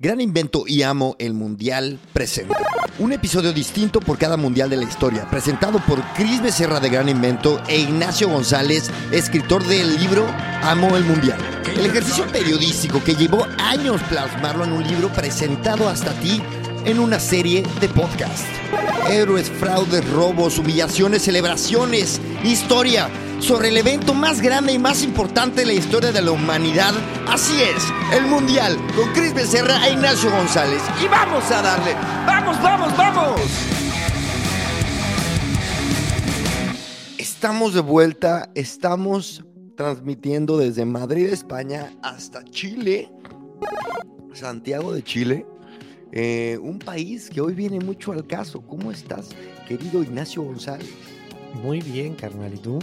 Gran Invento y Amo el Mundial presenta. Un episodio distinto por cada mundial de la historia, presentado por Cris Becerra de Gran Invento e Ignacio González, escritor del libro Amo el Mundial. El ejercicio periodístico que llevó años plasmarlo en un libro presentado hasta ti en una serie de podcast. Héroes, fraudes, robos, humillaciones, celebraciones, historia sobre el evento más grande y más importante de la historia de la humanidad. Así es, el Mundial, con Cris Becerra e Ignacio González. Y vamos a darle, vamos, vamos, vamos. Estamos de vuelta, estamos transmitiendo desde Madrid, España, hasta Chile, Santiago de Chile. Eh, un país que hoy viene mucho al caso. ¿Cómo estás, querido Ignacio González? Muy bien, carnal. ¿Y tú?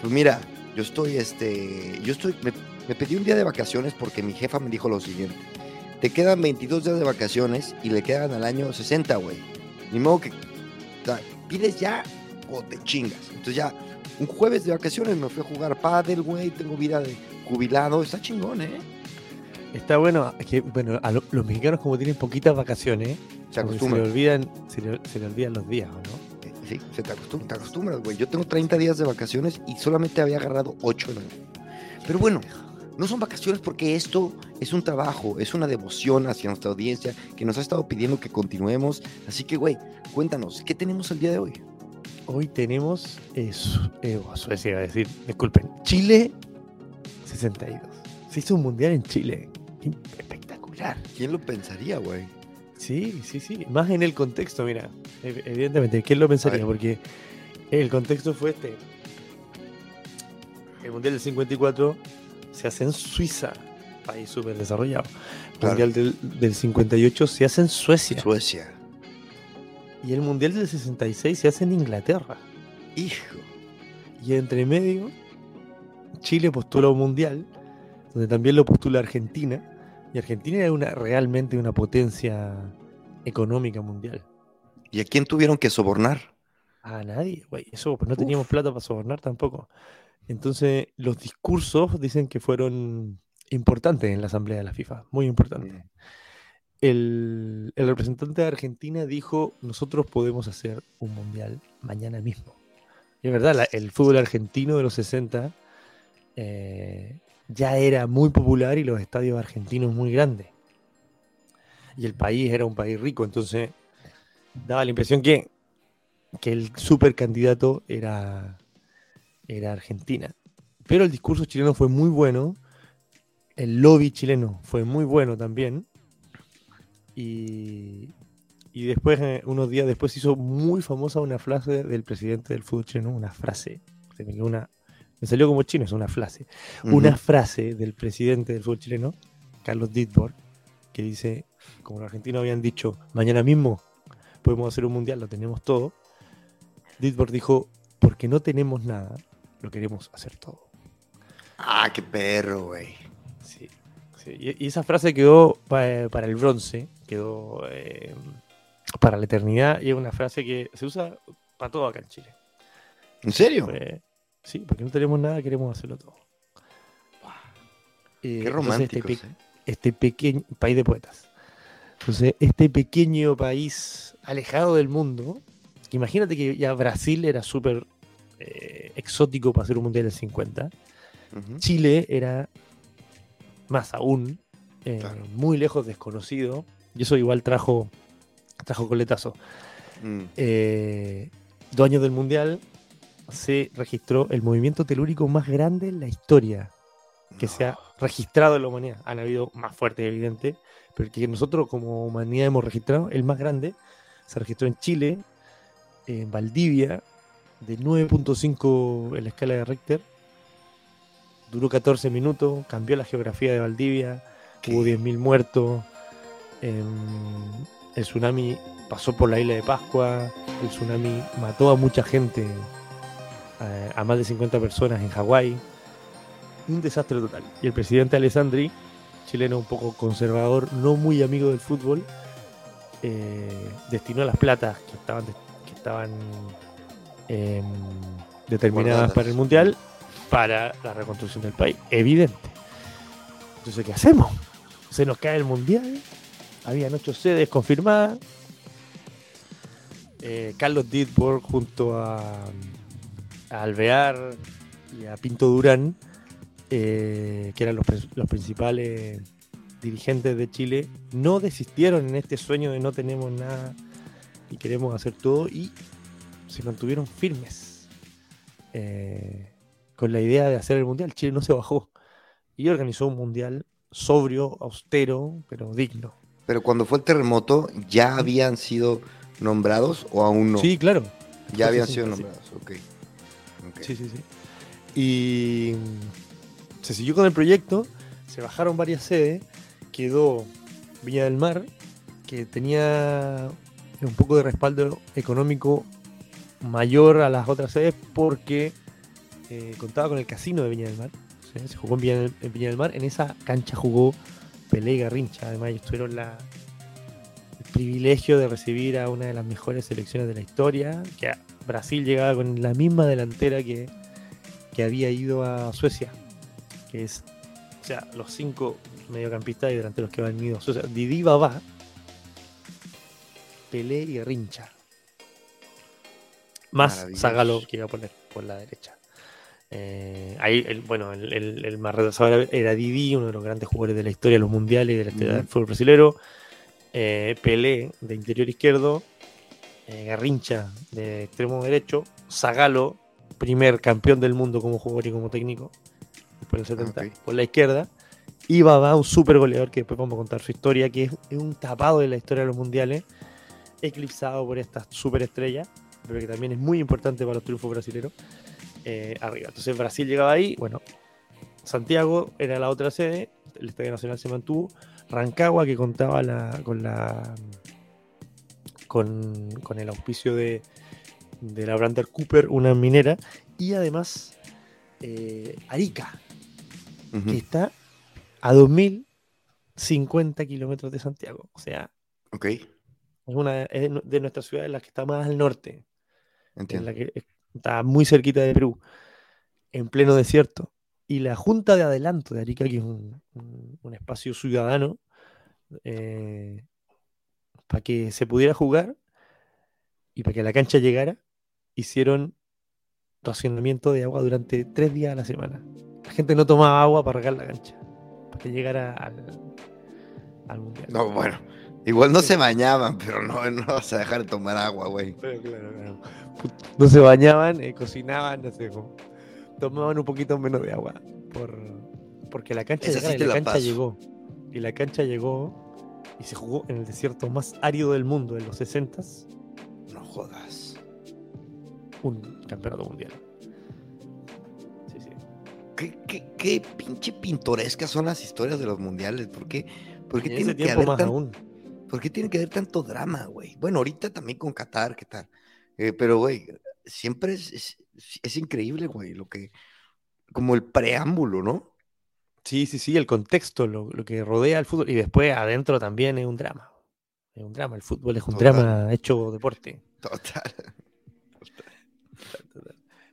Pues mira, yo estoy, este, yo estoy, me, me, pedí un día de vacaciones porque mi jefa me dijo lo siguiente. Te quedan 22 días de vacaciones y le quedan al año 60, güey. Ni modo que o sea, pides ya o te chingas. Entonces ya, un jueves de vacaciones me fui a jugar pádel, güey, tengo vida de jubilado, está chingón, ¿eh? Está bueno, es que bueno, a lo, los mexicanos como tienen poquitas vacaciones, Se le olvidan, se le, se le olvidan los días, ¿o no? Sí, se te, acostum- te acostumbras, güey. Yo tengo 30 días de vacaciones y solamente había agarrado 8 en el Pero bueno, no son vacaciones porque esto es un trabajo, es una devoción hacia nuestra audiencia que nos ha estado pidiendo que continuemos. Así que, güey, cuéntanos, ¿qué tenemos el día de hoy? Hoy tenemos eh, Su- eh, oh, Suecia, a decir, disculpen, Chile 62. Se hizo un mundial en Chile. Espectacular. ¿Quién lo pensaría, güey? Sí, sí, sí. Más en el contexto, mira. ev- Evidentemente, ¿quién lo pensaría? Porque el contexto fue este. El Mundial del 54 se hace en Suiza, país súper desarrollado. El Claro. Mundial del, del 58 se hace en Suecia. Suecia. Y el Mundial del 66 se hace en Inglaterra. Hijo. Y entre medio, Chile postula un Mundial, donde también lo postula Argentina. Y Argentina era una, realmente una potencia económica mundial. ¿Y a quién tuvieron que sobornar? A nadie, güey. Eso, pues no teníamos plata para sobornar tampoco. Entonces, los discursos dicen que fueron importantes en la asamblea de la FIFA, muy importantes. El, el representante de Argentina dijo, nosotros podemos hacer un mundial mañana mismo. Y es verdad, la- el fútbol argentino de los 60 eh, ya era muy popular y los estadios argentinos muy grandes. Y el país era un país rico, entonces daba la impresión que, que el super candidato era, era Argentina. Pero el discurso chileno fue muy bueno, el lobby chileno fue muy bueno también. Y, y después, eh, unos días después, hizo muy famosa una frase del presidente del fútbol chileno, una frase. se me, una, me salió como chino, es una frase. Una frase del presidente del fútbol chileno, Carlos Ditborg, que dice, como los argentinos habían dicho, mañana mismo podemos hacer un mundial, lo tenemos todo. Ditborg dijo, porque no tenemos nada, lo queremos hacer todo. Ah, qué perro, güey. Sí, sí. Y, esa frase quedó pa- para el bronce, quedó eh, para la eternidad, y es una frase que se usa para todo acá en Chile. ¿En serio? Fue- sí, porque no tenemos nada, queremos hacerlo todo. Eh, Qué entonces romántico. Este, pe- este pequeño país de poetas. Entonces, este pequeño país alejado del mundo, imagínate que ya Brasil era súper eh, exótico para hacer un mundial del 50. Chile era más aún, eh, Claro. muy lejos desconocido, y eso igual trajo, trajo coletazo. Mm. Eh, dos años del mundial se registró el movimiento telúrico más grande en la historia que se ha registrado en la humanidad. Han habido más fuertes, evidente, pero el que nosotros como humanidad hemos registrado, el más grande, se registró en Chile, en Valdivia, de 9.5 en la escala de Richter, duró 14 minutos, cambió la geografía de Valdivia, hubo 10.000 muertos, em, el tsunami pasó por la isla de Pascua, el tsunami mató a mucha gente, eh, a más de 50 personas en Hawái, un desastre total. Y el presidente Alessandri, chileno un poco conservador, no muy amigo del fútbol, eh, destinó las platas que estaban, que estaban em, determinadas para el Mundial para la reconstrucción del país. Evidente. Entonces, ¿qué hacemos? Se nos cae el Mundial. Habían ocho sedes confirmadas. Eh, Carlos Didborg junto a, Alvear y a Pinto Durán, eh, que eran los, los principales dirigentes de Chile, no desistieron en este sueño de no tenemos nada y queremos hacer todo y se mantuvieron firmes eh, con la idea de hacer el mundial. Chile no se bajó y organizó un mundial sobrio, austero, pero digno. Pero cuando fue el terremoto, ¿ya habían sido nombrados o aún no? Sí, claro. Ya habían sido nombrados, ok. Sí, sí, sí. Y se siguió con el proyecto, se bajaron varias sedes, quedó Villa del Mar, que tenía un poco de respaldo económico mayor a las otras sedes porque eh, contaba con el casino de Viña del Mar. Se jugó en Viña, del, Mar. En esa cancha jugó Pelé y Garrincha. Además, ellos tuvieron la, el privilegio de recibir a una de las mejores selecciones de la historia. Que Brasil llegaba con la misma delantera que, que había ido a Suecia. Que es, o sea, los cinco mediocampistas y delanteros que van ido a Suecia. Didi Babá, Pelé y Garrincha más Zagalo que iba a poner por la derecha. Eh, ahí, el, bueno, el, el, más retrasado era Didi, uno de los grandes jugadores de la historia de los mundiales y de la historia del fútbol brasileño. Eh, Pelé de interior izquierdo. Eh, Garrincha de extremo derecho. Zagalo, primer campeón del mundo como jugador y como técnico. Después del 70, por la izquierda. Y Baba, un super goleador que después vamos a contar su historia, que es un tapado de la historia de los mundiales, eclipsado por estas superestrellas pero que también es muy importante para los triunfos brasileños, eh, arriba. Entonces Brasil llegaba ahí, bueno, Santiago era la otra sede, el Estadio Nacional se mantuvo, Rancagua que contaba la, con la con, el auspicio de, de la Brander Cooper, una minera, y además eh, Arica, que está a 2050 kilómetros de Santiago. O sea, okay. es una de nuestras ciudades la que está más al norte la que está muy cerquita de Perú, en pleno desierto. Y la Junta de Adelanto de Arica, que es un, espacio ciudadano, eh, para que se pudiera jugar y para que la cancha llegara, hicieron racionamiento de agua durante tres días a la semana. La gente no tomaba agua para regar la cancha, para que llegara al, al mundial. No, bueno, igual no se bañaban, pero no, no vas a dejar de tomar agua, güey. Claro, claro no se bañaban, eh, cocinaban, no sé, tomaban un poquito menos de agua. Por, porque la cancha, la, cancha llegó. Y la cancha llegó y se jugó en el desierto más árido del mundo en los 60 No jodas. Un campeonato mundial. Sí, sí. ¿Qué, pinche pintorescas son las historias de los mundiales. ¿Por qué, por qué tiene que haber aún. ¿Por qué tiene que haber tanto drama, güey? Bueno, ahorita también con Qatar, ¿qué tal? Eh, pero, güey, siempre es, es, increíble, güey, lo que, como el preámbulo, ¿no? Sí, sí, sí, el contexto, lo, que rodea al fútbol. Y después adentro también es un drama. Es un drama, el fútbol es un drama hecho deporte. Total.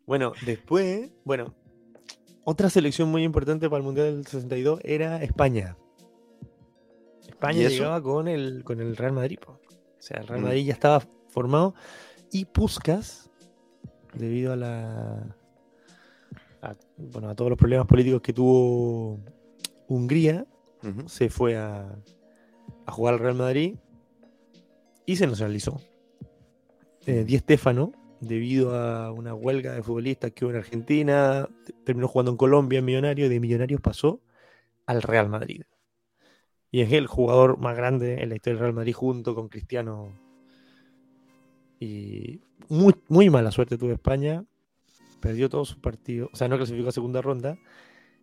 Bueno, después, bueno, otra selección muy importante para el Mundial del 62 era España. España llegaba con el, con el Real Madrid. O sea, el Real mm. Madrid ya estaba formado y Puskas, debido a la. Bueno, a todos los problemas políticos que tuvo Hungría, se fue a, a, jugar al Real Madrid y se nacionalizó. Eh, Di Stefano, debido a una huelga de futbolistas que hubo en Argentina, terminó jugando en Colombia en Millonarios, de Millonarios pasó al Real Madrid. Y es el jugador más grande en la historia del Real Madrid junto con Cristiano y muy, muy mala suerte tuvo España. Perdió todos sus partidos. O sea, no clasificó a segunda ronda.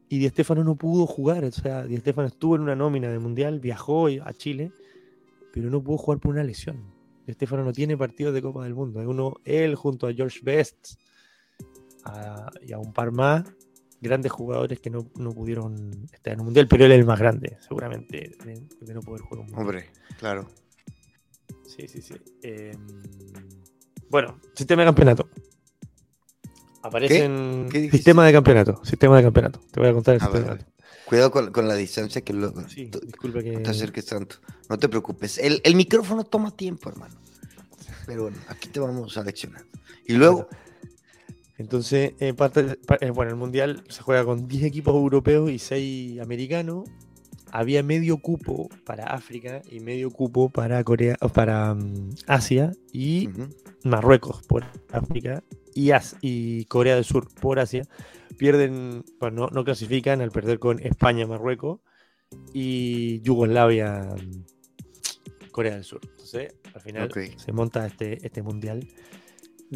y Di Stefano no pudo jugar. O sea, Di Stefano estuvo en una nómina del Mundial, viajó a Chile, pero no pudo jugar por una lesión. Di Stefano no tiene partidos de Copa del Mundo. Es uno, él junto a George Best y a un par más, grandes jugadores que no, pudieron estar en un Mundial, pero él es el más grande, seguramente, de, no poder jugar un Mundial. Hombre, claro. Sí, sí, sí. Em, bueno, sistema de campeonato. Aparecen sistema de campeonato. Sistema de campeonato. Te voy a contar el sistema. Cuidado con, la distancia que lo. Sí, disculpa que. No te acerques tanto. No te preocupes. El, micrófono toma tiempo, hermano. Pero bueno, aquí te vamos a leccionar. Y luego. Entonces, eh, parte, eh, bueno, el mundial se juega con 10 equipos europeos y 6 americanos. Había medio cupo para África y medio cupo para Corea, para mm, Asia y Marruecos por África y, y Corea del Sur por Asia pierden, bueno, no, clasifican al perder con España, Marruecos y Yugoslavia, Corea del Sur. Entonces, al final se monta este, este mundial.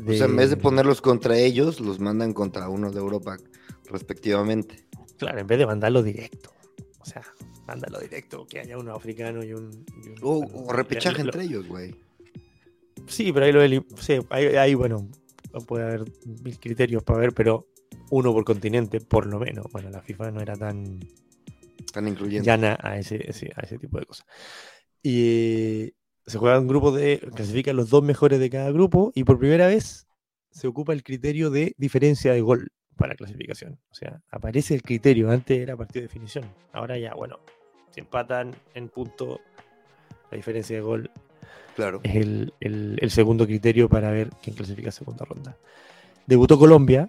O sea, en vez de ponerlos contra ellos, los mandan contra uno de Europa, respectivamente. Claro, en vez de mandarlo directo. O sea, mándalo directo, que haya uno africano y un. o, repechaje entre ellos, güey. Sí, pero ahí lo sí, ahí, bueno, puede haber mil criterios para ver, pero uno por continente, por lo menos. Bueno, la FIFA no era tan, tan incluyente. llana a ese, a ese tipo de cosas. Y se juega un grupo de. clasifican los dos mejores de cada grupo y por primera vez se ocupa el criterio de diferencia de gol para clasificación. O sea, aparece el criterio. Antes era partido de definición. Ahora ya, bueno, si empatan en punto, la diferencia de gol claro. es el, el segundo criterio para ver quién clasifica a segunda ronda. Debutó Colombia,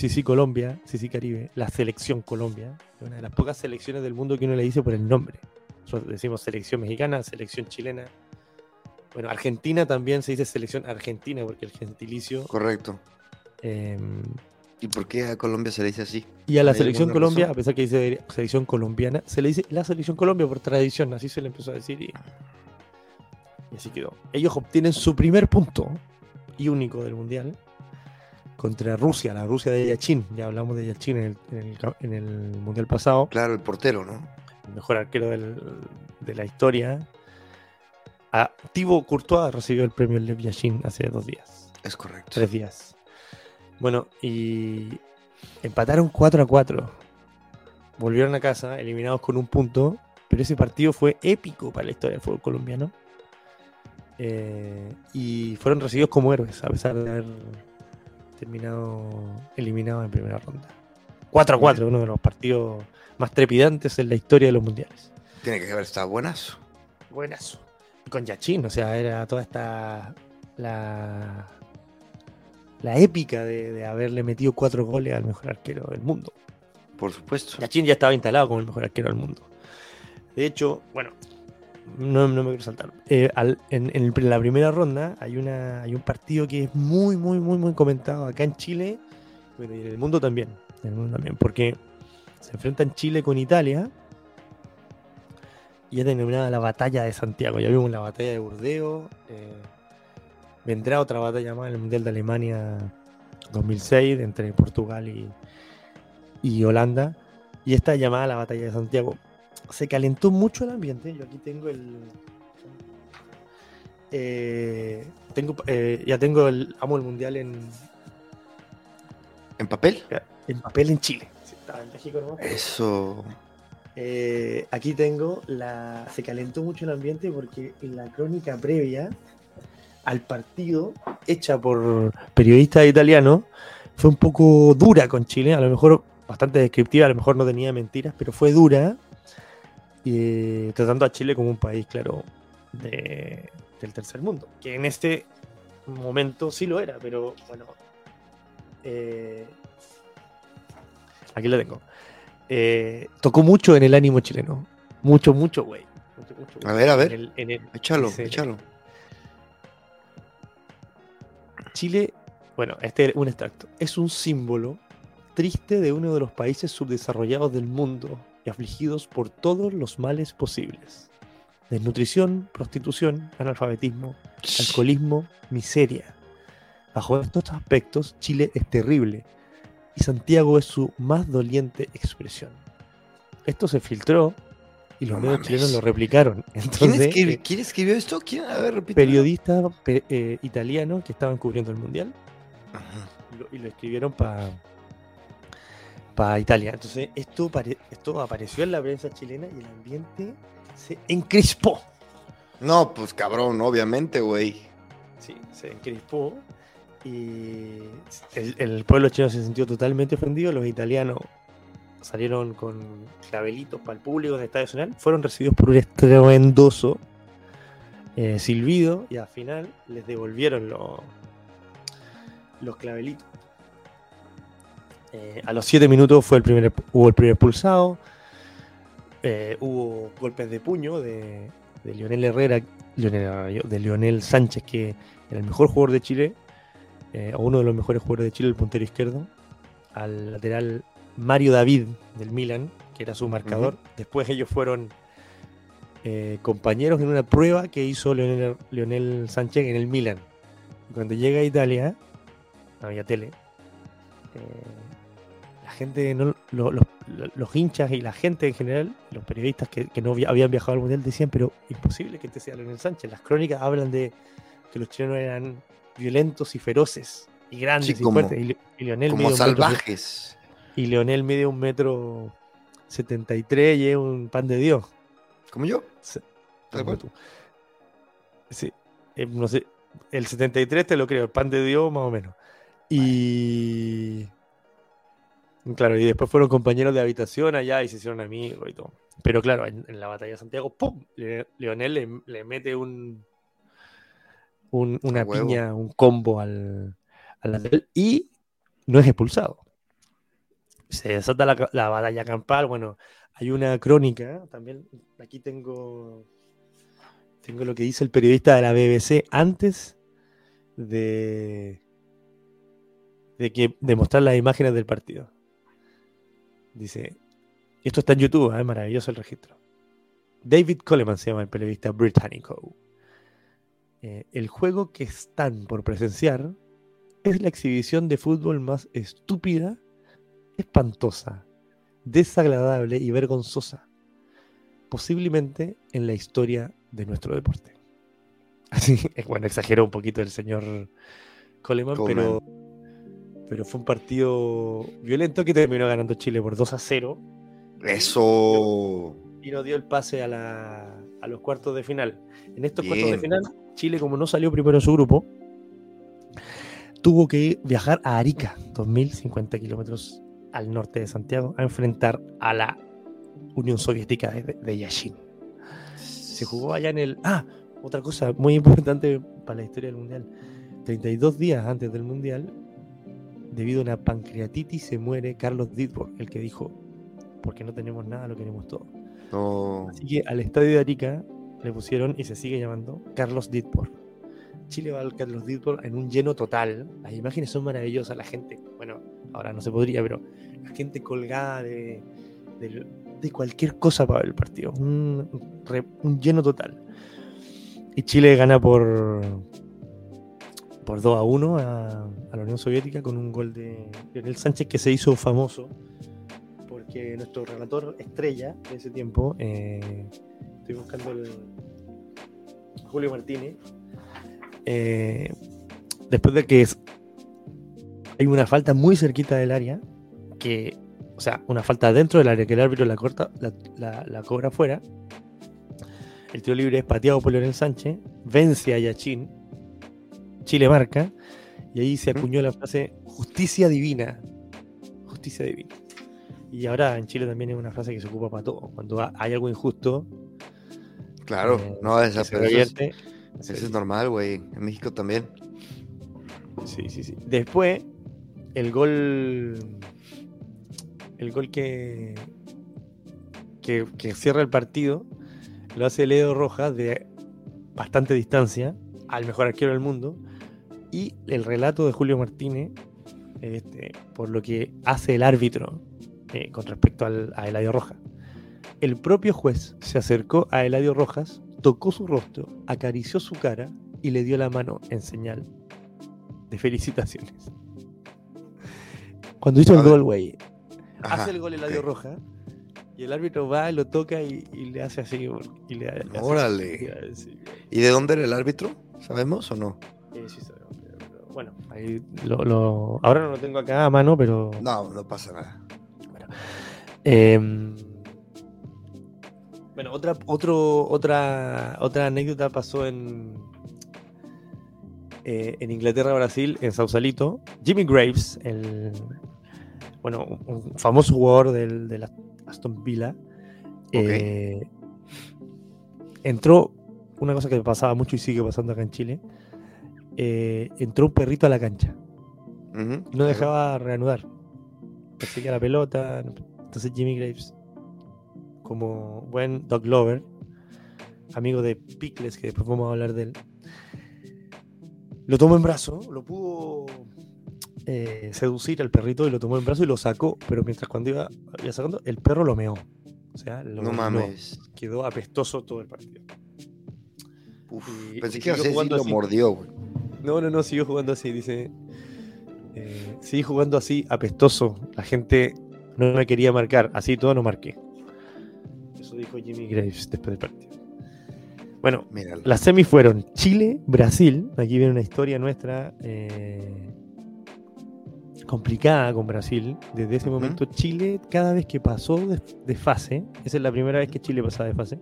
Sí, sí, Colombia, sí, sí, Caribe, la selección Colombia, una de las pocas selecciones del mundo que uno le dice por el nombre. Nosotros decimos selección mexicana, selección chilena. Bueno, Argentina también se dice selección argentina porque el gentilicio. Correcto. Em, ¿Y por qué a Colombia se le dice así? Y a la selección Colombia, a pesar que dice selección colombiana, se le dice la selección Colombia por tradición, así se le empezó a decir y, y así quedó. Ellos obtienen su primer punto y único del mundial contra Rusia, la Rusia de Yachin. Ya hablamos de Yachin en el, Mundial pasado. Claro, el portero, ¿no? El mejor arquero de la historia. A Thibaut Courtois recibió el premio Lev Yachin hace dos días. Es correcto. Tres días. Bueno, y empataron 4 a 4. Volvieron a casa, eliminados con un punto. Pero ese partido fue épico para la historia del fútbol colombiano. Eh, y fueron recibidos como héroes, a pesar de haber terminado eliminado en primera ronda. 4 a 4, uno de los partidos más trepidantes en la historia de los mundiales. Tiene que haber estado buenazo. Buenazo. Con Yachin, o sea, era toda esta. La, la épica de, haberle metido cuatro goles al mejor arquero del mundo. Por supuesto. Yachin ya estaba instalado como el mejor arquero del mundo. De hecho, bueno, no, me quiero saltar. Eh, en, la primera ronda hay, una, hay un partido que es muy, muy, muy, muy comentado acá en Chile y en el mundo también. En el mundo también, porque se enfrentan Chile con Italia y ya denominada la batalla de Santiago. Ya vimos la batalla de Burdeos. Eh, vendrá otra batalla más en el Mundial de Alemania 2006 entre Portugal y, y Holanda. Y esta llamada la batalla de Santiago se calentó mucho el ambiente. Yo aquí tengo el. Eh, tengo, eh, ya tengo el amo el mundial en. ¿En papel? En papel en Chile. Eso. Eh, aquí tengo la. Se calentó mucho el ambiente porque en la crónica previa al partido, hecha por periodistas italianos, fue un poco dura con Chile. A lo mejor bastante descriptiva, a lo mejor no tenía mentiras, pero fue dura y tratando a Chile como un país, claro, del tercer mundo, que en este momento sí lo era, pero bueno, eh, aquí lo tengo. Eh, tocó mucho en el ánimo chileno, mucho, mucho, güey. A ver, a ver, échalo, échalo. Chile, bueno, este es un extracto, es un símbolo triste de uno de los países subdesarrollados del mundo y afligidos por todos los males posibles. Desnutrición, prostitución, analfabetismo, alcoholismo, miseria. Bajo estos aspectos, Chile es terrible. y Santiago es su más doliente expresión. Esto se filtró y los No medios mames. chilenos lo replicaron. ¿Quién, Entonces, escribi- eh, quién escribió esto? ¿Quién? A ver, repite. periodistas pe- eh, italianos que estaban cubriendo el mundial Ajá. y lo, y lo escribieron para para Italia. Entonces, esto, pare- esto apareció en la prensa chilena y el ambiente se encrispó. No, pues cabrón, obviamente, güey. Sí, se encrispó. Y el, el pueblo chileno se sintió totalmente ofendido. Los italianos salieron con clavelitos para el público del Estadio Nacional. Fueron recibidos por un estruendoso eh, silbido y al final les devolvieron los, clavelitos. Eh, a los 7 minutos fue el primer, hubo el primer pulsado. eh, hubo golpes de puño de, de Lionel Herrera, de Lionel Sánchez, que era el mejor jugador de Chile, eh, o uno de los mejores jugadores de Chile, el puntero izquierdo, al lateral Mario David del Milan, que era su marcador. Después ellos fueron eh, compañeros en una prueba que hizo Lionel Sánchez en el Milan. Cuando llega a Italia, no había tele. eh, la gente, no, lo- lo- lo- los hinchas y la gente en general, los periodistas que, que no había- habían viajado al mundial decían, pero imposible que este sea Lionel Sánchez. Las crónicas hablan de que los chilenos eran violentos y feroces y grandes Sí, y como- fuertes. Y, Li- y Lionel Como salvajes. Y Leonel mide un metro 73 y es un pan de Dios. Como yo. Sí, Tal cual. tú. Sí, eh, no sé, el 73 te lo creo, el pan de Dios más o menos. Y claro, y después fueron compañeros de habitación allá y se hicieron amigos y todo. Pero claro, en, en la batalla de Santiago, ¡pum! Le- Leonel le, le mete un, un- una huevo. piña, un combo al, al lateral y no es expulsado. Se desata la, la batalla campal. Bueno, hay una crónica también. Aquí tengo, tengo lo que dice el periodista de la BBC antes de, de que de mostrar las imágenes del partido. Dice, esto está en YouTube, es maravilloso el registro. David Coleman se llama el periodista británico. Eh, el juego que están por presenciar es la exhibición de fútbol más estúpida, espantosa, desagradable y vergonzosa, posiblemente en la historia de nuestro deporte. Así, bueno, exageró un poquito el señor Coleman, Coleman. pero, pero fue un partido violento que terminó ganando Chile por 2 a 0 Eso. y nos dio el pase a, la- a los cuartos de final. En estos cuartos de final, Chile, como no salió primero en su grupo, tuvo que viajar a Arica, 2.050 kilómetros al norte de Santiago, a enfrentar a la Unión Soviética de, de Yashin. Se jugó allá en el... Ah, otra cosa muy importante para la historia del Mundial. 32 días antes del Mundial, debido a una pancreatitis, se muere Carlos Dittborg, el que dijo, porque no tenemos nada, lo queremos todo. No. Así que al estadio de Arica le pusieron y se sigue llamando Carlos Dittborg. Chile va al Carlos en un lleno total. Las imágenes son maravillosas. La gente, bueno, ahora no se podría, pero la gente colgada de, de, cualquier cosa para ver el partido. Un, lleno total. Y Chile gana por, por 2 a 1 a, la Unión Soviética con un gol de Leonel Sánchez que se hizo famoso porque nuestro relator estrella de ese tiempo, eh, estoy buscando el Julio Martínez, eh, después de que es- hay una falta muy cerquita del área, que, o sea, una falta dentro del área que el árbitro la corta, la, la- la cobra fuera, el tiro libre es pateado por Leonel Sánchez, vence a Yachín, Chile marca, y ahí se acuñó la frase justicia divina. Justicia divina. Y ahora en Chile también es una frase que se ocupa para todo. Cuando ha- hay algo injusto, Claro, eh, no, esa, se eso es, eso es normal, güey. En México también. Sí, sí, sí. Después, el gol. El gol que, que. que cierra el partido lo hace Leo Rojas de bastante distancia al mejor arquero del mundo. Y el relato de Julio Martínez, este, por lo que hace el árbitro eh, con respecto al, a Eladio Rojas. El propio juez se acercó a Eladio Rojas, tocó su rostro, acarició su cara y le dio la mano en señal de felicitaciones. Cuando hizo el gol, güey. Hace el gol Eladio ok. Roja. Y el árbitro va, lo toca y, y le hace así. Y le, le hace. Órale. ¿Y de dónde era el árbitro? ¿Sabemos o no? Eh, sí sabemos, pero- bueno, ahí lo, lo- ahora no lo tengo acá a mano, pero. No, no pasa nada. Em, bueno, otra, otro, otra, otra anécdota pasó en, eh, en Inglaterra, Brasil, en Sausalito. Jimmy Graves, el bueno, un, famoso jugador del, de la Aston Villa, eh, entró, una cosa que pasaba mucho y sigue pasando acá en Chile, eh, entró un perrito a la cancha no dejaba reanudar. Perseguía la pelota. Entonces Jimmy Graves, como buen dog lover, amigo de Pickles, que después vamos a hablar de él, lo tomó en brazo, lo pudo eh, seducir al perrito y lo tomó en brazo y lo sacó, pero mientras cuando iba, iba sacando, el perro lo meó. O sea, lo No mames. Quedó apestoso todo el partido. Uf, Y- pensé y que iba a siguió ser si jugando lo así. mordió, güey. No, no, no, siguió jugando así, dice. Eh, seguí jugando así, apestoso. La gente no me quería marcar, así todo no marqué. Dijo Jimmy Graves después del partido. Bueno, Míralo. las semis fueron Chile, Brasil. Aquí viene una historia nuestra eh, complicada con Brasil. Desde ese Ujú. momento, Chile, cada vez que pasó de, de fase, esa es la primera vez que Chile pasaba de fase.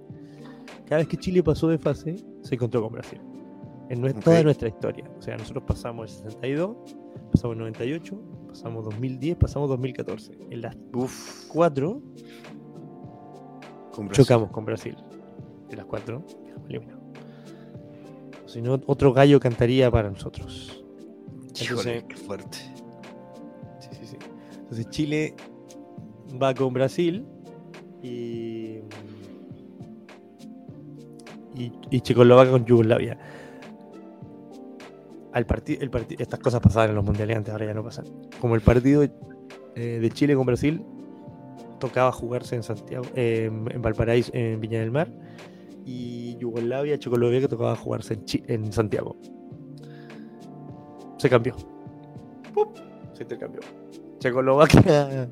Cada vez que Chile pasó de fase, se encontró con Brasil. En nue- Ok. toda nuestra historia. O sea, nosotros pasamos el 62, pasamos el 98, pasamos 2010, pasamos 2014. En las Uf, cuatro con chocamos con Brasil. De las cuatro, quedamos eliminados. Si no, otro gallo cantaría para nosotros. Híjole, Entonces- qué fuerte. Sí, sí, sí. Entonces Chile va con Brasil y. Y, y Checoslovaquia con Yugoslavia. Al partido, el estas cosas pasaban en los mundiales antes, ahora ya no pasan. Como el partido eh, de Chile con Brasil tocaba jugarse en Santiago, eh, en Valparaíso, en Viña del Mar, y Yugoslavia, Checoslovaquia que tocaba jugarse en, Santiago. Se cambió. ¡Pup! Se intercambió. Checoslovaquia,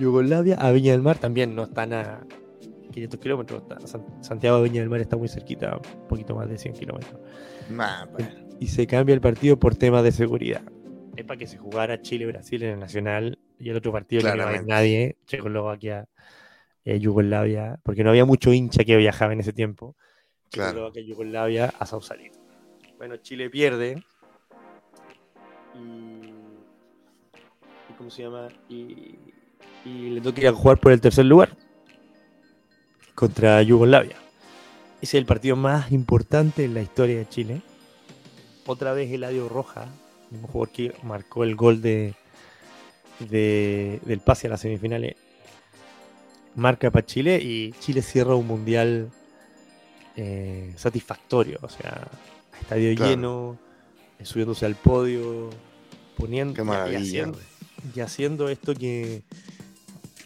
Yugoslavia, a Viña del Mar también no están a 500 kilómetros. Santiago de Viña del Mar está muy cerquita, un poquito más de 100 kilómetros. Nah, pues, Y se cambia el partido por temas de seguridad. Es para que se jugara Chile-Brasil en el Nacional y el otro partido que no iba a ir nadie, Checoslovaquia, eh, Yugoslavia, porque no había mucho hincha que viajaba en ese tiempo. Claro. Checoslovaquia, Yugoslavia a Sausalito. Bueno, Chile pierde. Y, y ¿Cómo se llama? Y, y le toca ir a jugar por el tercer lugar contra Yugoslavia. Ese es el partido más importante en la historia de Chile. Otra vez Eladio Roja, el mismo jugador que marcó el gol de, de- del pase a las semifinales, marca para Chile y Chile cierra un mundial eh, satisfactorio. O sea, estadio Claro. lleno, eh, subiéndose al podio, poniendo y- haciendo, güey. y haciendo esto que,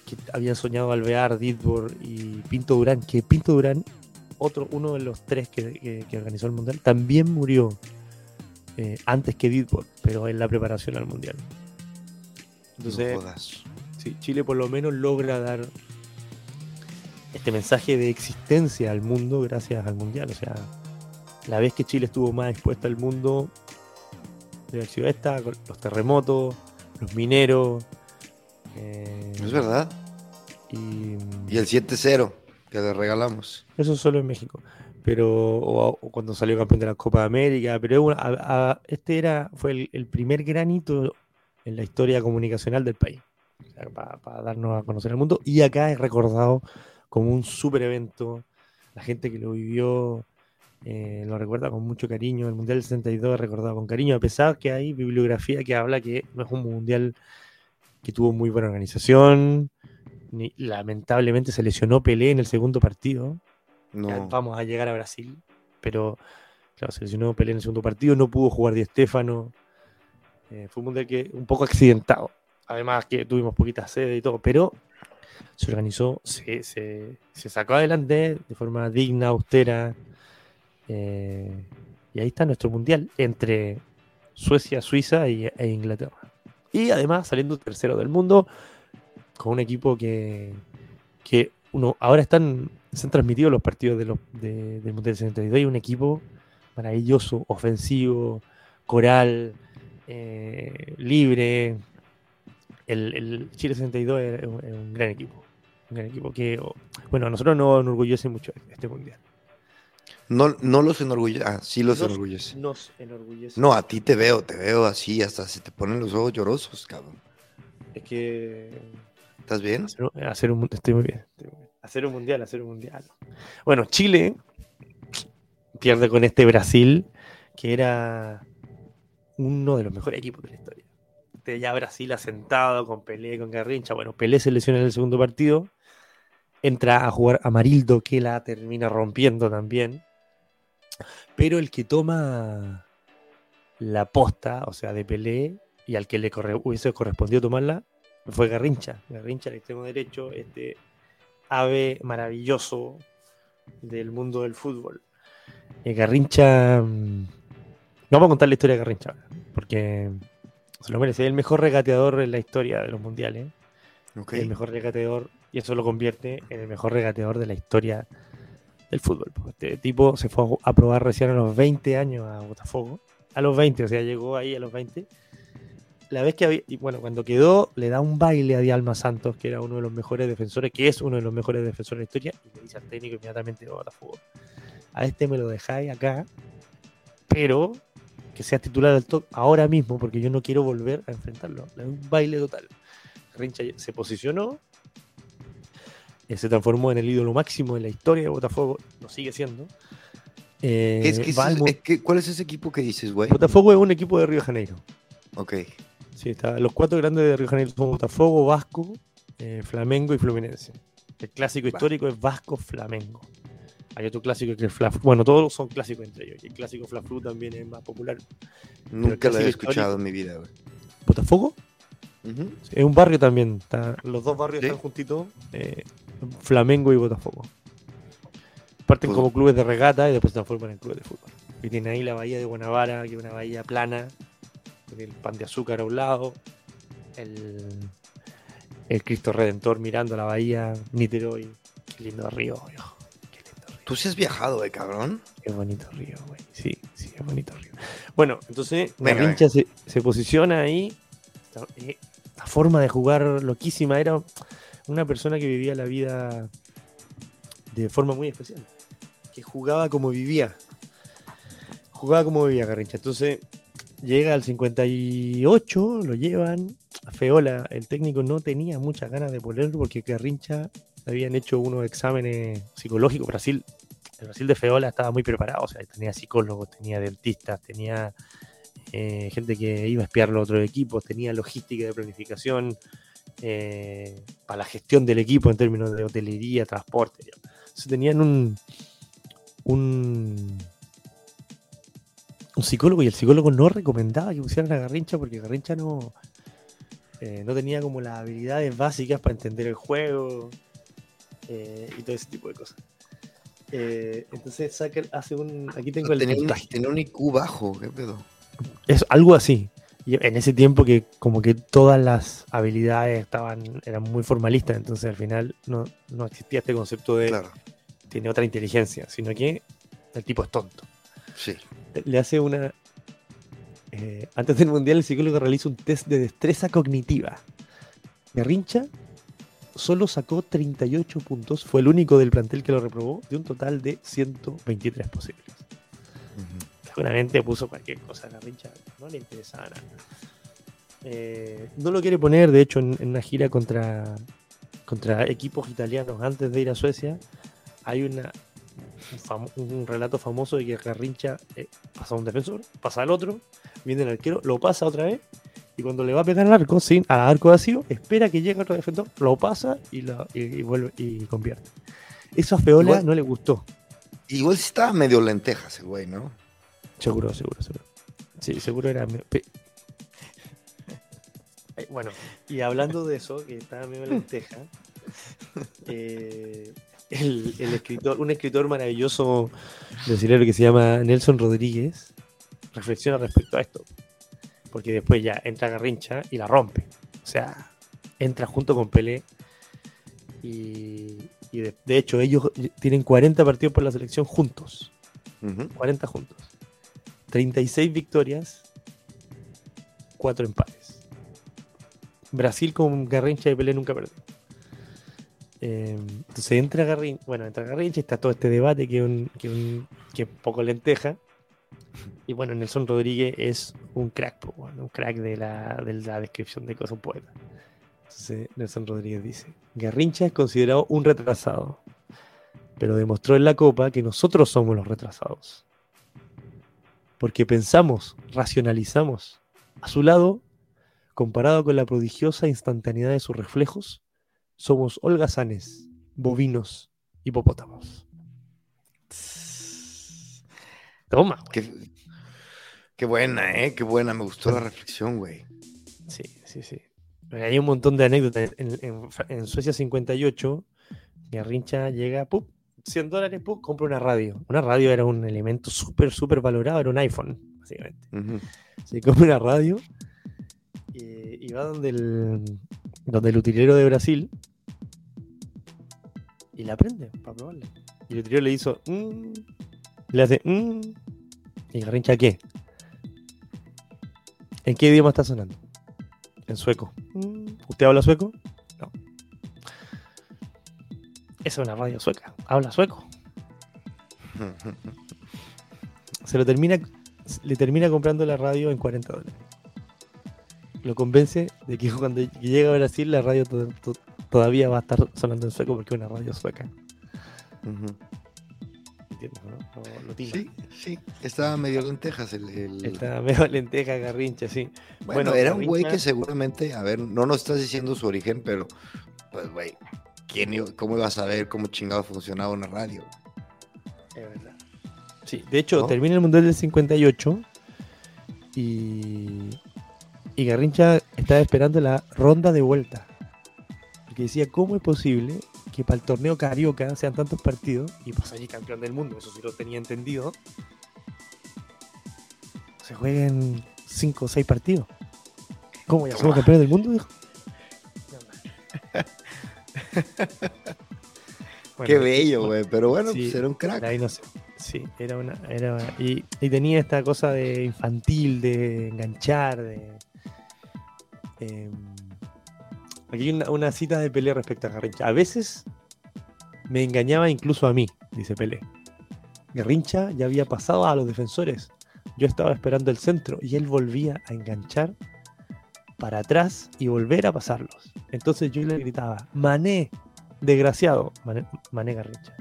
que habían soñado Alvear, Ditbor y Pinto Durán, que Pinto Durán, otro, uno de los tres que, que- que organizó el Mundial, también murió eh, antes que Ditbor, pero en la preparación al Mundial. Entonces, No sí, Chile por lo menos logra dar este mensaje de existencia al mundo gracias al Mundial. O sea, la vez que Chile estuvo más expuesto al mundo debe haber sido esta, con los terremotos, los mineros. eh, Es verdad. Y, Y el 7-0 que le regalamos. Eso solo en México. Pero o, o cuando salió campeón de la Copa de América. Pero es una- a- a- este era fue el, el primer granito en la historia comunicacional del país. O sea, para, para darnos a conocer al mundo. Y acá es recordado como un super evento. La gente que lo vivió eh, lo recuerda con mucho cariño. El Mundial del 62 es recordado con cariño, a pesar que hay bibliografía que habla que no es un mundial que tuvo muy buena organización. Ni, lamentablemente se lesionó Pelé en el segundo partido. No. vamos a llegar a Brasil, pero claro, se lesionó Pelé en el segundo partido, no pudo jugar Di Stéfano. Eh, fue un mundial que un poco accidentado. Además que tuvimos poquita sede y todo, pero se organizó, se, sacó adelante de forma digna, austera. eh, y ahí está nuestro mundial entre Suecia, Suiza y, e Inglaterra. Y además saliendo tercero del mundo con un equipo que, que uno, ahora están, se han transmitido los partidos de los, de- del Mundial 62 y un equipo maravilloso, ofensivo, coral, eh, libre. El, el Chile 62 es un, es un gran equipo. Un gran equipo que, oh, bueno, a nosotros nos enorgullece mucho este mundial. No, no los enorgullece. Ah, sí los Nos- enorgullece. Nos enorgullece. No, a ti te veo, te veo así, hasta se te ponen los ojos llorosos, cabrón. Es que ¿Estás bien? hacer, un- hacer un mun- estoy muy bien, estoy muy bien. Hacer un mundial, hacer un mundial. Bueno, Chile pierde con este Brasil, que era uno de los mejores equipos de la historia. Este ya Brasil asentado con Pelé, con Garrincha. Bueno, Pelé se lesiona en el segundo partido. Entra a jugar Amarildo, que la termina rompiendo también. Pero el que toma la posta, o sea, de Pelé, y al que le hubiese correspondido tomarla, fue Garrincha. Garrincha, el extremo derecho, este ave maravilloso del mundo del fútbol. Eh, Garrincha. No vamos a contar la historia de Garrincha porque se lo merece. Es el mejor regateador en la historia de los mundiales. El mejor regateador, y eso lo convierte en el mejor regateador de la historia del fútbol. Este tipo se fue a probar recién a los 20 años a Botafogo. A los 20, o sea, llegó ahí a los 20. La vez que había, y bueno, cuando quedó, le da un baile a Dialma Santos, que era uno de los mejores defensores, que es uno de los mejores defensores de la historia, y le dice al técnico inmediatamente de Botafogo. A este me lo dejáis acá, pero que sea titular del top ahora mismo, porque yo no quiero volver a enfrentarlo. Da un baile total. Rincha se posicionó, eh, se transformó en el ídolo máximo de la historia de Botafogo, lo sigue siendo. Eh, Es que, es que- ¿Cuál es ese equipo que dices, güey? Botafogo es un equipo de Río de Janeiro. Ok. Sí, está, los cuatro grandes de Río de Janeiro son Botafogo, Vasco, eh, Flamengo y Fluminense. El clásico histórico es Vasco-Flamengo. Hay otro clásico que es Fla Bueno, todos son clásicos entre ellos. El clásico Fla Flu también es más popular. Nunca lo he escuchado en mi vida, güey. ¿Botafogo? Es un barrio también. está- los dos barrios Sí. están juntitos. eh, Flamengo y Botafogo. Parten Pues- como clubes de regata y después se transforman en clubes de fútbol. Y tiene ahí la bahía de Guanabara, que es una bahía plana. Tiene el pan de azúcar a un lado. El, el Cristo Redentor mirando la bahía. Niterói. Qué lindo río, viejo. Qué. Tú sí has viajado, eh, cabrón. Qué bonito río, güey. Sí, sí, es bonito río. Bueno, entonces Venga, Garrincha se, se posiciona ahí. La, eh, la forma de jugar loquísima era una persona que vivía la vida de forma muy especial. Que jugaba como vivía. Jugaba como vivía Garrincha. Entonces llega al 58, lo llevan. A Feola, el técnico no tenía muchas ganas de ponerlo porque Garrincha habían hecho unos exámenes psicológicos. Brasil el Brasil de Feola estaba muy preparado, o sea, tenía psicólogos, tenía dentistas, tenía eh, gente que iba a espiar los otros equipos, tenía logística de planificación eh, para la gestión del equipo en términos de hotelería, transporte. digamos. Entonces tenían un, un, un psicólogo y el psicólogo no recomendaba que pusieran a Garrincha porque Garrincha no, eh, no tenía como las habilidades básicas para entender el juego y todo ese tipo de cosas. Eh, entonces Sacker hace un. Aquí tengo el Tenía un, puntaje. tenía un IQ bajo, ¿qué pedo? Es algo así. Y en ese tiempo que como que todas las habilidades estaban eran muy formalistas, entonces al final no, no existía este concepto de Claro, tiene otra inteligencia, sino que el tipo es tonto. sí. Le hace una... eh, antes del Mundial el psicólogo realiza un test de destreza cognitiva. Garrincha solo sacó 38 puntos, fue el único del plantel que lo reprobó, de un total de 123 posibles. Seguramente puso cualquier cosa a Garrincha, no le interesaba nada. Eh, no lo quiere poner, de hecho, en, en una gira contra, contra equipos italianos antes de ir a Suecia. Hay una, un, famo- un relato famoso de que Garrincha eh, pasa a un defensor, pasa al otro, viene el arquero, lo pasa otra vez. Y cuando le va a pegar al arco, sin, al arco vacío, espera que llegue otro defensor, lo pasa y, lo- y- y vuelve y convierte. Eso a Feola Igual- no le gustó. Igual sí estaba medio lentejas el güey, ¿no? Seguro, seguro, seguro. Sí, seguro era. Eh, Bueno, y hablando de eso, que estaba medio lenteja, eh, el, el escritor, un escritor maravilloso brasileño que se llama Nelson Rodríguez reflexiona respecto a esto. Porque después ya entra Garrincha y la rompe. O sea, entra junto con Pelé. Y, y de, de hecho, ellos tienen 40 partidos por la selección juntos. Ujú. 40 juntos. 36 victorias, 4 empates. Brasil con Garrincha y Pelé nunca perdió. Eh, entonces entra Garrincha, bueno, entra Garrincha y está todo este debate que, un, que, un, que un poco lenteja. Y bueno, Nelson Rodríguez es un crack, un crack de la, de la descripción de cosas poeta. Entonces Nelson Rodríguez dice, Garrincha es considerado un retrasado, pero demostró en la Copa que nosotros somos los retrasados. Porque pensamos, racionalizamos. A su lado, comparado con la prodigiosa instantaneidad de sus reflejos, somos holgazanes, bovinos, hipopótamos. Toma. güey. Qué, qué buena, ¿eh? Qué buena. Me gustó la reflexión, güey. Sí, sí, sí. Hay un montón de anécdotas. En, en Fra- en Suecia 58, Garrincha llega, ¡pup! 100 dólares, ¡pup! compra una radio. Una radio era un elemento súper, súper valorado, era un iPhone, básicamente. Se compra una radio y, y va donde el, donde el utilero de Brasil y la prende para probarla. Y el utilero le hizo, "Mm", le hace, "Mm", y Garrincha, ¿qué? ¿En qué idioma está sonando? En sueco. "Mm". ¿Usted habla sueco? No. Esa es una radio sueca. Habla sueco. se lo termina, le termina comprando la radio en 40 dólares. Lo convence de que cuando llega a Brasil la radio to- to- todavía va a estar sonando en sueco porque es una radio sueca. ¿Entiendes? no? Lo- lo tilda. Sí, sí. Estaba medio lentejas el. el- Está medio lenteja, garrincha, sí. Bueno, bueno, era un güey que seguramente, a ver, no nos estás diciendo su origen, pero, pues, güey, ¿quién iba- ¿cómo iba a saber cómo chingado funcionaba una radio? Es verdad. Sí, de hecho, ¿No? termina el Mundial del 58 y, y Garrincha estaba esperando la ronda de vuelta. Porque decía, ¿cómo es posible que para el torneo carioca sean tantos partidos y pues allí campeón del mundo? Eso sí lo tenía entendido. Se jueguen 5 o 6 partidos. ¿Cómo ya somos campeones del mundo? Dijo. Qué Bueno, bello, güey, pero bueno, sí, pues era un crack. Ahí no sé. Sí, era una. Era, y, y tenía esta cosa de infantil, de enganchar, de. em, aquí hay una, una cita de Pelé respecto a Garrincha. A veces me engañaba incluso a mí, dice Pelé. Garrincha ya había pasado a los defensores. Yo estaba esperando el centro y él volvía a enganchar para atrás y volver a pasarlos. Entonces yo le gritaba, Mané, desgraciado, Mané, Mané Garrincha.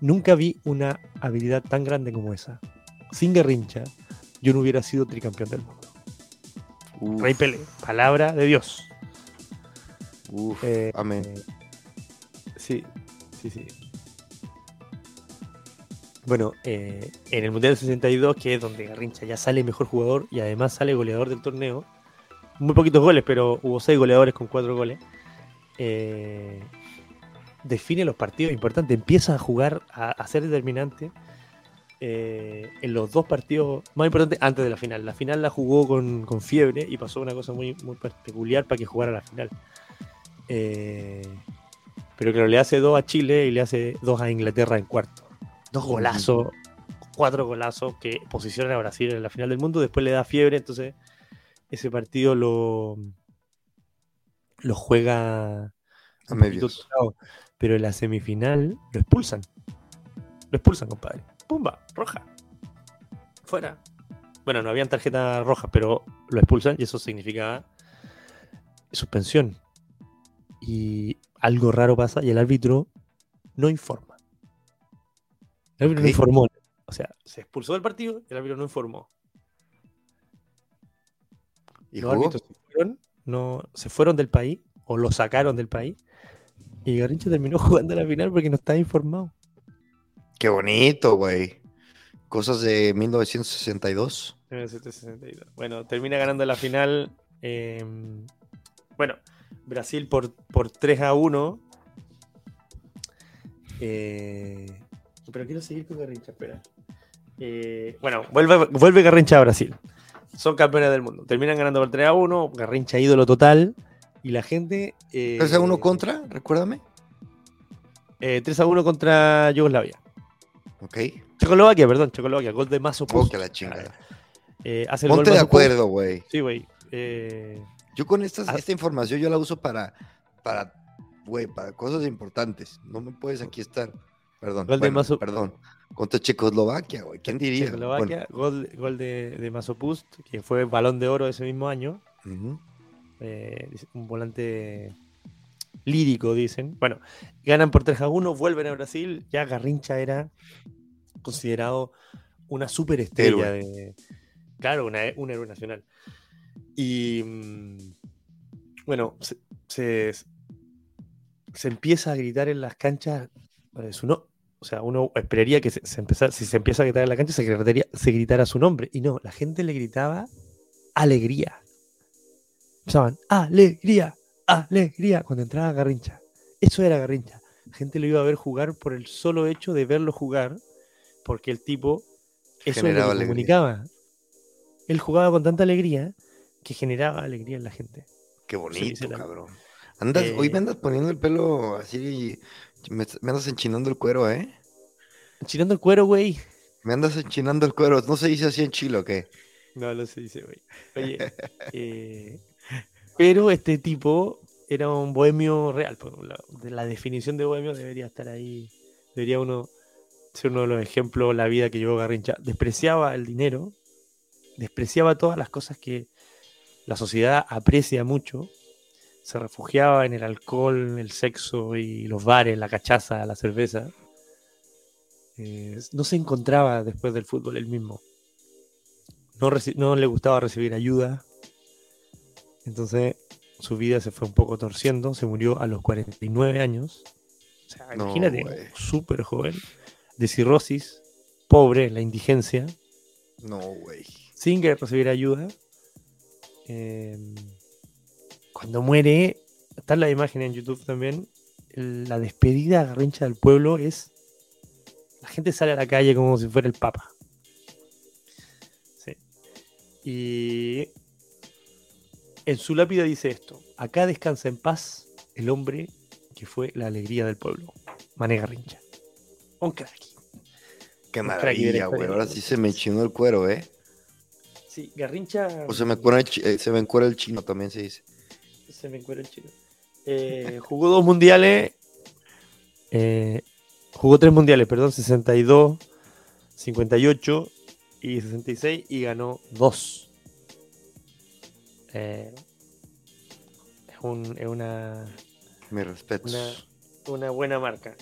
Nunca vi una habilidad tan grande como esa. Sin Garrincha, yo no hubiera sido tricampeón del mundo. Uf, Rey Pelé, palabra de Dios. uf, Eh, amén. eh, sí, sí, sí. Bueno, eh, en el Mundial del 62, que es donde Garrincha ya sale mejor jugador y además sale goleador del torneo, muy poquitos goles, pero hubo seis goleadores con cuatro goles, eh, define los partidos importantes, empieza a jugar, a, a ser determinante eh, en los dos partidos más importantes antes de la final. La final la jugó con, con fiebre y pasó una cosa muy, muy peculiar para que jugara la final. Eh, pero claro, le hace dos a Chile y le hace dos a Inglaterra en cuarto. Dos golazos, cuatro golazos que posicionan a Brasil en la final del mundo. Después le da fiebre, entonces ese partido lo, lo juega A medios. poquito pero en la semifinal lo expulsan. Lo expulsan, compadre. Pumba, roja. Fuera. Bueno, no habían tarjeta roja, pero lo expulsan y eso significa suspensión. Y algo raro pasa y el árbitro no informa. El árbitro no informó. O sea, se expulsó del partido y el árbitro no informó. ¿Y los jugó? árbitros se fueron, no, se fueron del país o lo sacaron del país. Y Garrincha terminó jugando la final porque no estaba informado. Qué bonito, güey. Cosas de 1962. 1962. Bueno, termina ganando la final. eh, bueno, Brasil por, por 3 a 1. Eh, pero quiero seguir con Garrincha, espera. Eh, bueno, vuelve, vuelve Garrincha a Brasil. son campeones del mundo. Terminan ganando por 3 a 1, Garrincha ídolo total. Y la gente. Eh, 3 a 1 contra, recuérdame. eh, 3 a 1 contra Yugoslavia. Ok. Checoslovaquia, perdón, Checoslovaquia, gol de Mazo Oh, Pust. que la chingada. Eh, hace el gol Ponte de Mazo Pust. acuerdo, güey. Sí, güey. Eh, Yo con estas, Ah. esta información yo la uso para, para, güey, para cosas importantes. No me puedes aquí estar. Perdón, Gol de bueno, Mazo- perdón. Contra Checoslovaquia, güey. ¿Quién diría? Checoslovaquia, gol, gol de, de Masopust, que fue balón de oro ese mismo año. Bueno, eh, un volante lírico, dicen. Bueno, ganan por 3 a 1, vuelven a Brasil. Ya Garrincha era considerado una superestrella de. Claro, una, un héroe nacional. Y mm, bueno, se, se, se empieza a gritar en las canchas su no. O sea, uno esperaría que se, se empezara- si se empieza a gritar en la cancha se gritaría, se gritara su nombre. Y no, la gente le gritaba alegría. Empezaban, alegría, alegría, cuando entraba Garrincha. Eso era Garrincha. La gente lo iba a ver jugar por el solo hecho de verlo jugar, porque el tipo, eso es lo comunicaba. Él jugaba con tanta alegría que generaba alegría en la gente. Qué bonito, cabrón. Andas, hoy Eh, me andas poniendo el pelo así. Me, me andas enchinando el cuero, ¿eh? Tirando el cuero, güey. Me andas enchinando el cuero. ¿No se dice así en Chile o qué? No, no se dice, güey. Oye, eh, pero este tipo era un bohemio real. pues, la definición de bohemio debería estar ahí. Debería uno ser uno de los ejemplos la vida que llevó Garrincha. Despreciaba el dinero, despreciaba todas las cosas que la sociedad aprecia mucho. Se refugiaba en el alcohol, el sexo y los bares, la cachaza, la cerveza. Eh, no se encontraba después del fútbol él mismo no, no le gustaba recibir ayuda. Entonces su vida se fue un poco torciendo. Se murió a los 49 años. O sea, No, imagínate, súper joven. De cirrosis, pobre, la indigencia, No, güey. sin que recibir ayuda. Eh, cuando muere, está la imagen en YouTube también. La despedida garrincha del pueblo es. La gente sale a la calle como si fuera el Papa. Sí. Y en su lápida dice esto: Acá descansa en paz el hombre que fue la alegría del pueblo. Mané Garrincha. Un crack. Qué maravilla, güey. Ahora sí se me enchinó el cuero, ¿eh? Sí, Garrincha. O se me, el eh, se me encuera el chino, también se dice. Se me encuentra el chino. Eh, jugó dos mundiales. eh, jugó tres mundiales, perdón, 62, 58 y 66 y ganó dos. Eh, es, un- es una, Mi respeto. una, una buena marca.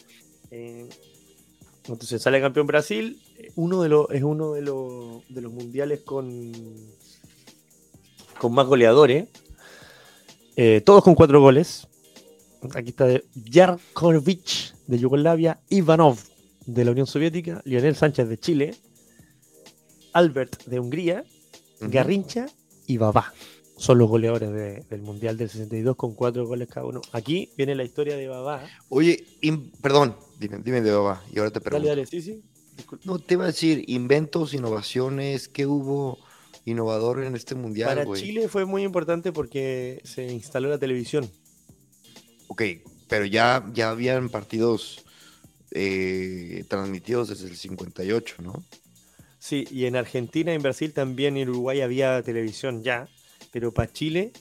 Entonces sale campeón Brasil. Uno de los, es uno de los, de los mundiales con, con más goleadores. Eh, todos con cuatro goles. Aquí está de Jarkovic de Yugoslavia, Ivanov de la Unión Soviética, Lionel Sánchez de Chile, Albert de Hungría. Garrincha y Babá. Son los goleadores de- del Mundial del 62 con cuatro goles cada uno. Aquí viene la historia de Babá. Oye, in- perdón, dime, dime de Baba, y ahora te Dale, pregunto. dale, sí, sí. No, te iba a decir, inventos, innovaciones, ¿qué hubo innovador en este mundial, Para? Chile fue muy importante porque se instaló la televisión. Ok, pero ya, ya habían partidos eh, transmitidos desde el 58, ¿no? Sí, y en Argentina, en Brasil también, en Uruguay había televisión ya, pero para Chile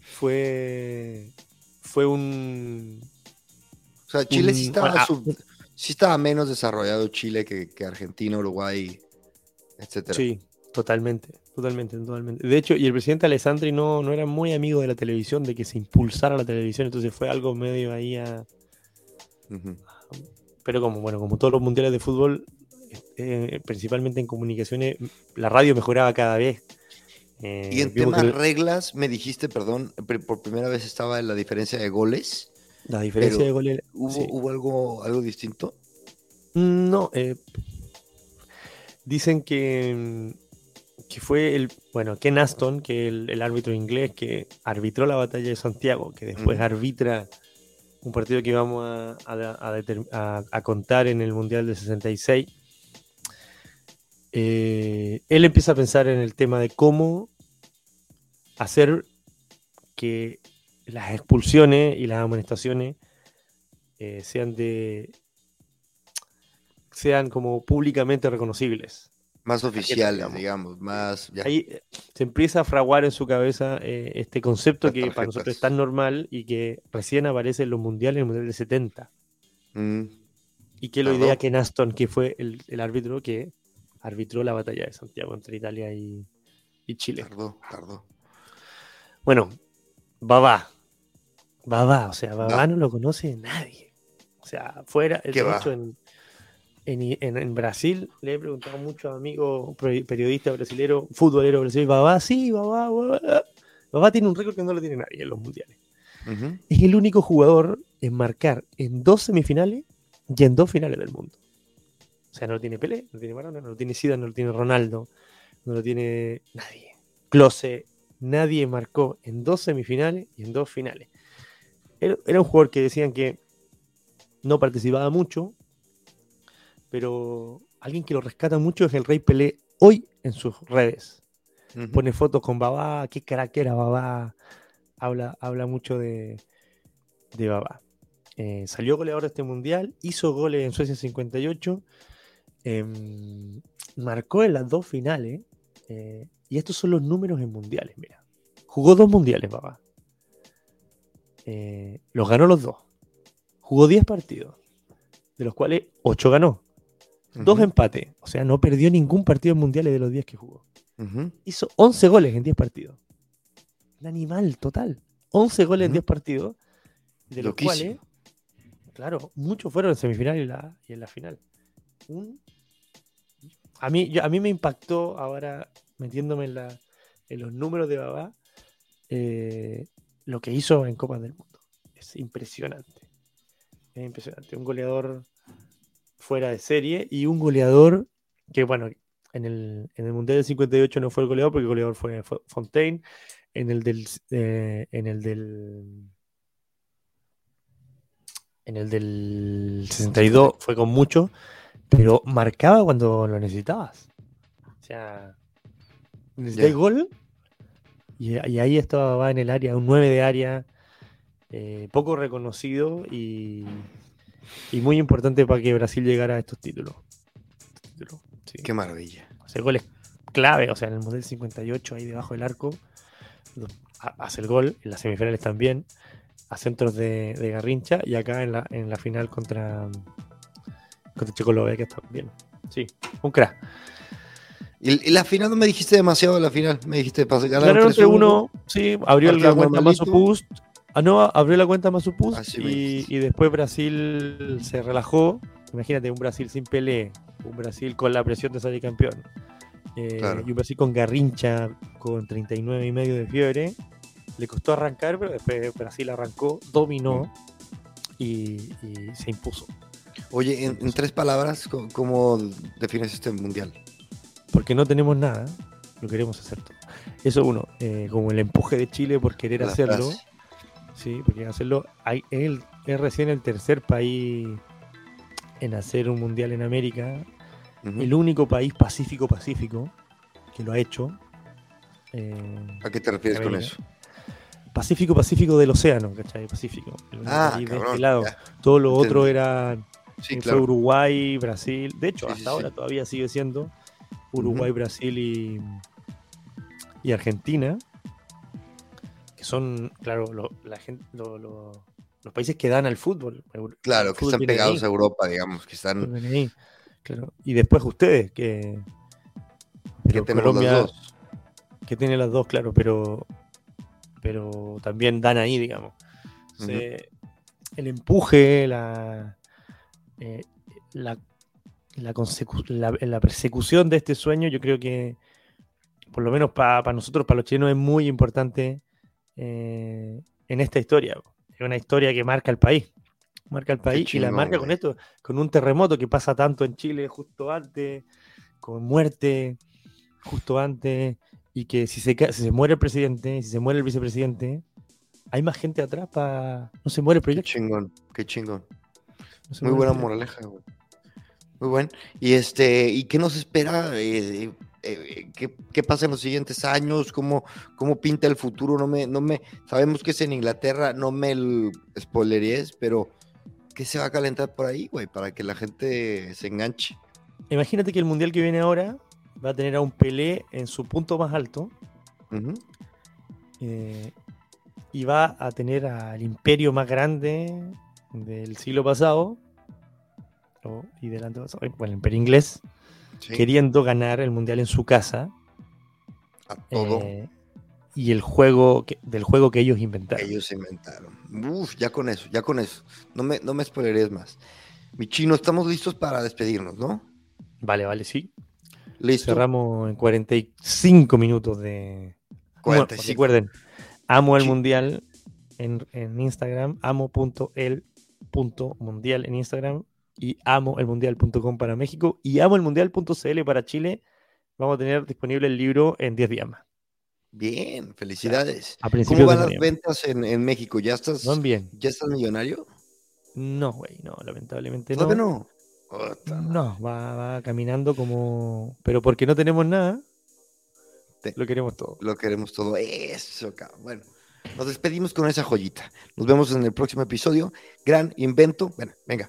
fue fue un O sea, Chile sí estaba, sub- sí estaba menos desarrollado Chile que, que Argentina, Uruguay, etcétera. sí, totalmente, totalmente, totalmente. De hecho, y el presidente Alessandri no, no era muy amigo de la televisión, de que se impulsara la televisión, entonces fue algo medio ahí a, pero como bueno, como todos los mundiales de fútbol, eh, principalmente en comunicaciones, la radio mejoraba cada vez. Eh, Y en temas que reglas, me dijiste, perdón, por primera vez estaba la diferencia de goles. La diferencia pero de goles. ¿Hubo, sí. hubo algo, algo distinto? No, eh, dicen que, que fue el, bueno, Ken Aston, que el, el árbitro inglés que arbitró la batalla de Santiago, que después arbitra un partido que vamos a, a- contar en el Mundial del 66. Eh, él empieza a pensar en el tema de cómo hacer que las expulsiones y las amonestaciones eh, sean de sean como públicamente reconocibles. Más oficiales, digamos, más... Ahí eh, se empieza a fraguar en su cabeza eh, este concepto que para nosotros es tan normal y que recién aparece en los mundiales, en el mundial de 70. Mm. Y que lo idea que Aston, que fue el, árbitro que arbitró la batalla de Santiago entre Italia y, Chile. Tardó, tardó. Bueno, Babá. Babá, o sea, Babá no, lo conoce nadie. O sea, fuera, de hecho, en, en, Brasil le he preguntado mucho a amigos periodistas brasileños, futbolero brasileño, Babá, sí, Babá, Babá. tiene un récord que no lo tiene nadie en los mundiales. Es el único jugador en marcar en dos semifinales y en dos finales del mundo. O sea, no lo tiene Pelé, no lo tiene Maradona, no lo tiene Zidane, no lo tiene Ronaldo, no lo tiene nadie. Close, nadie marcó en dos semifinales y en dos finales. Era un jugador que decían que no participaba mucho, pero alguien que lo rescata mucho es el Rey Pelé hoy en sus redes. Pone fotos con Babá, qué carácter era Babá. Habla, habla mucho de, de Babá. Eh, salió goleador de este mundial, hizo goles en Suecia 58, em, marcó en las dos finales. Eh, y estos son los números en mundiales, mira. Jugó dos mundiales, Babá. Eh, los ganó los dos. Jugó 10 partidos, de los cuales 8 ganó. Dos empates. O sea, no perdió ningún partido en mundiales de los 10 que jugó. Hizo 11 goles en 10 partidos. Un animal total. 11 goles en 10 partidos. De los cuales, claro, muchos fueron en semifinal y, la, en la final. a, mí, a mí me impactó ahora, metiéndome en, la, en los números de Babá, eh, lo que hizo en Copa del Mundo. Es impresionante. Es impresionante. Un goleador fuera de serie y un goleador que, bueno, en el, en el Mundial del 58 no fue el goleador porque el goleador fue, Fontaine. En el del. Eh, en el del. En el del 62 fue con mucho, pero marcaba cuando lo necesitabas. O sea, necesitáis gol y, ahí estaba en el área, un 9 de área, eh, poco reconocido y, y muy importante para que Brasil llegara a estos títulos. Qué maravilla. Hacer goles clave, o sea, en el Mundial 58, ahí debajo del arco, hace el gol, en las semifinales también, a centros de, Garrincha y acá en la, en la final contra, contra Checoslovaquia también. Sí, un crack. Y, la final no me dijiste demasiado la final, me dijiste para ganar 3-1. Sí, abrió la cuenta Mazopust. Ah, no, abrió la cuenta Mazopust y, y, después Brasil se relajó. Imagínate, un Brasil sin Pelé, un Brasil con la presión de salir campeón. Eh, y un Brasil con Garrincha, con 39 y medio de fiebre. Le costó arrancar, pero después Brasil arrancó, dominó y, se impuso. Oye, en, tres palabras, ¿cómo defines este mundial? Porque no tenemos nada, lo queremos hacer todo. Eso uno, eh, como el empuje de Chile por querer hacerlo. Sí, porque hacerlo. Hay, él es recién el tercer país en hacer un mundial en América. El único país pacífico-pacífico que lo ha hecho. Eh, ¿A qué te refieres con eso? Pacífico-pacífico del océano, ¿cachai? Pacífico. ah, de este lado. Todo lo otro era sí, eh, Uruguay, Brasil. De hecho, hasta ahora todavía sigue siendo Uruguay, Brasil y, y, Argentina, que son, claro, la gente, los países que dan al fútbol. Claro, que están pegados a Europa, digamos, que están... claro. Y después ustedes, que... Que tenemos las dos. Que tiene las dos, claro, pero, pero también dan ahí, digamos. el empuje, la, eh, la la, la, persecución de este sueño, yo creo que, por lo menos para nosotros, para los chilenos, es muy importante eh, en esta historia. Es una historia que marca el país. Marca el país y la marca con esto, con un terremoto que pasa tanto en Chile justo antes, con muerte justo antes, y que si se, si se muere el presidente, si se muere el vicepresidente, hay más gente atrás para. No se muere el proyecto. Qué chingón, qué chingón. Muy buena moraleja, güey. Muy bueno. Y este, ¿y qué nos espera? Eh, eh, ¿qué, ¿qué, pasa en los siguientes años? ¿Cómo, cómo pinta el futuro? No me, no me, sabemos que es en Inglaterra, no me el spoileries, pero ¿qué se va a calentar por ahí, güey? Para que la gente se enganche. Imagínate que el mundial que viene ahora va a tener a un Pelé en su punto más alto. eh, y va a tener al imperio más grande del siglo pasado, o, y del antepasado, bueno, el inglés, sí. queriendo ganar el mundial en su casa. A todo. Eh, y el juego que, del juego que ellos inventaron. Ellos inventaron. Uf, ya con eso, ya con eso. No me, no me spoileres más. Mi chino, estamos listos para despedirnos, ¿no? Vale, vale, sí. Listo. Cerramos en 45 minutos de. 45. Bueno, recuerden, amo el sí. mundial en, en Instagram, amo.el.mundial en Instagram y amo el mundial.com para México y amo el mundial.cl para Chile. Vamos a tener disponible el libro en 10 días más. Bien, felicidades. A ¿Cómo van las ventas en, en, México? ¿Ya estás, van bien. ¿Ya estás millonario? No, güey, no, lamentablemente no. ¿Todavía no? No, va, va, caminando como. Pero porque no tenemos nada, Te... lo queremos todo. Lo queremos todo. Eso, cabrón. Bueno, nos despedimos con esa joyita. Nos vemos en el próximo episodio. Gran invento. Bueno, venga.